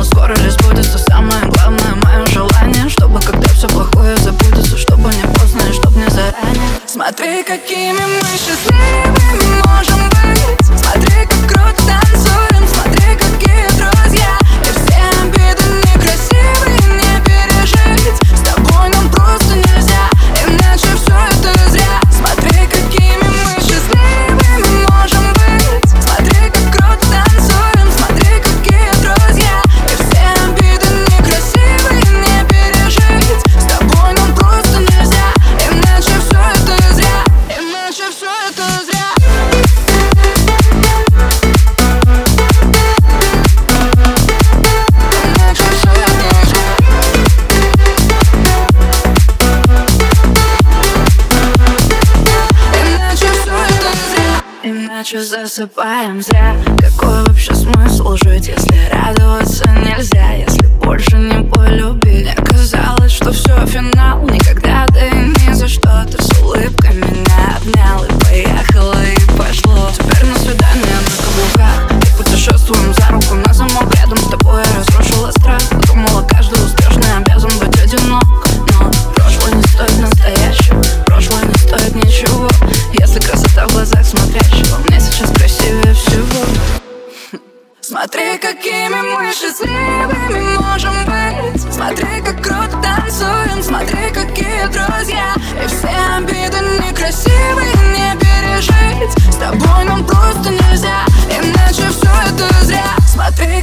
Но скоро же сбудется самое главное мое желание Чтобы когда все плохое забудется Чтобы не поздно и чтоб не заранее. Смотри, какими мы счастливыми можем ночью засыпаем зря. Какой вообще смысл жить, если радоваться нельзя? Если больше не Смотри, какими мы счастливыми можем быть. Смотри, как круто танцуем. Смотри, какие друзья. И все обиды некрасивые не пережить. С тобой нам просто нельзя Иначе все это зря. Смотри,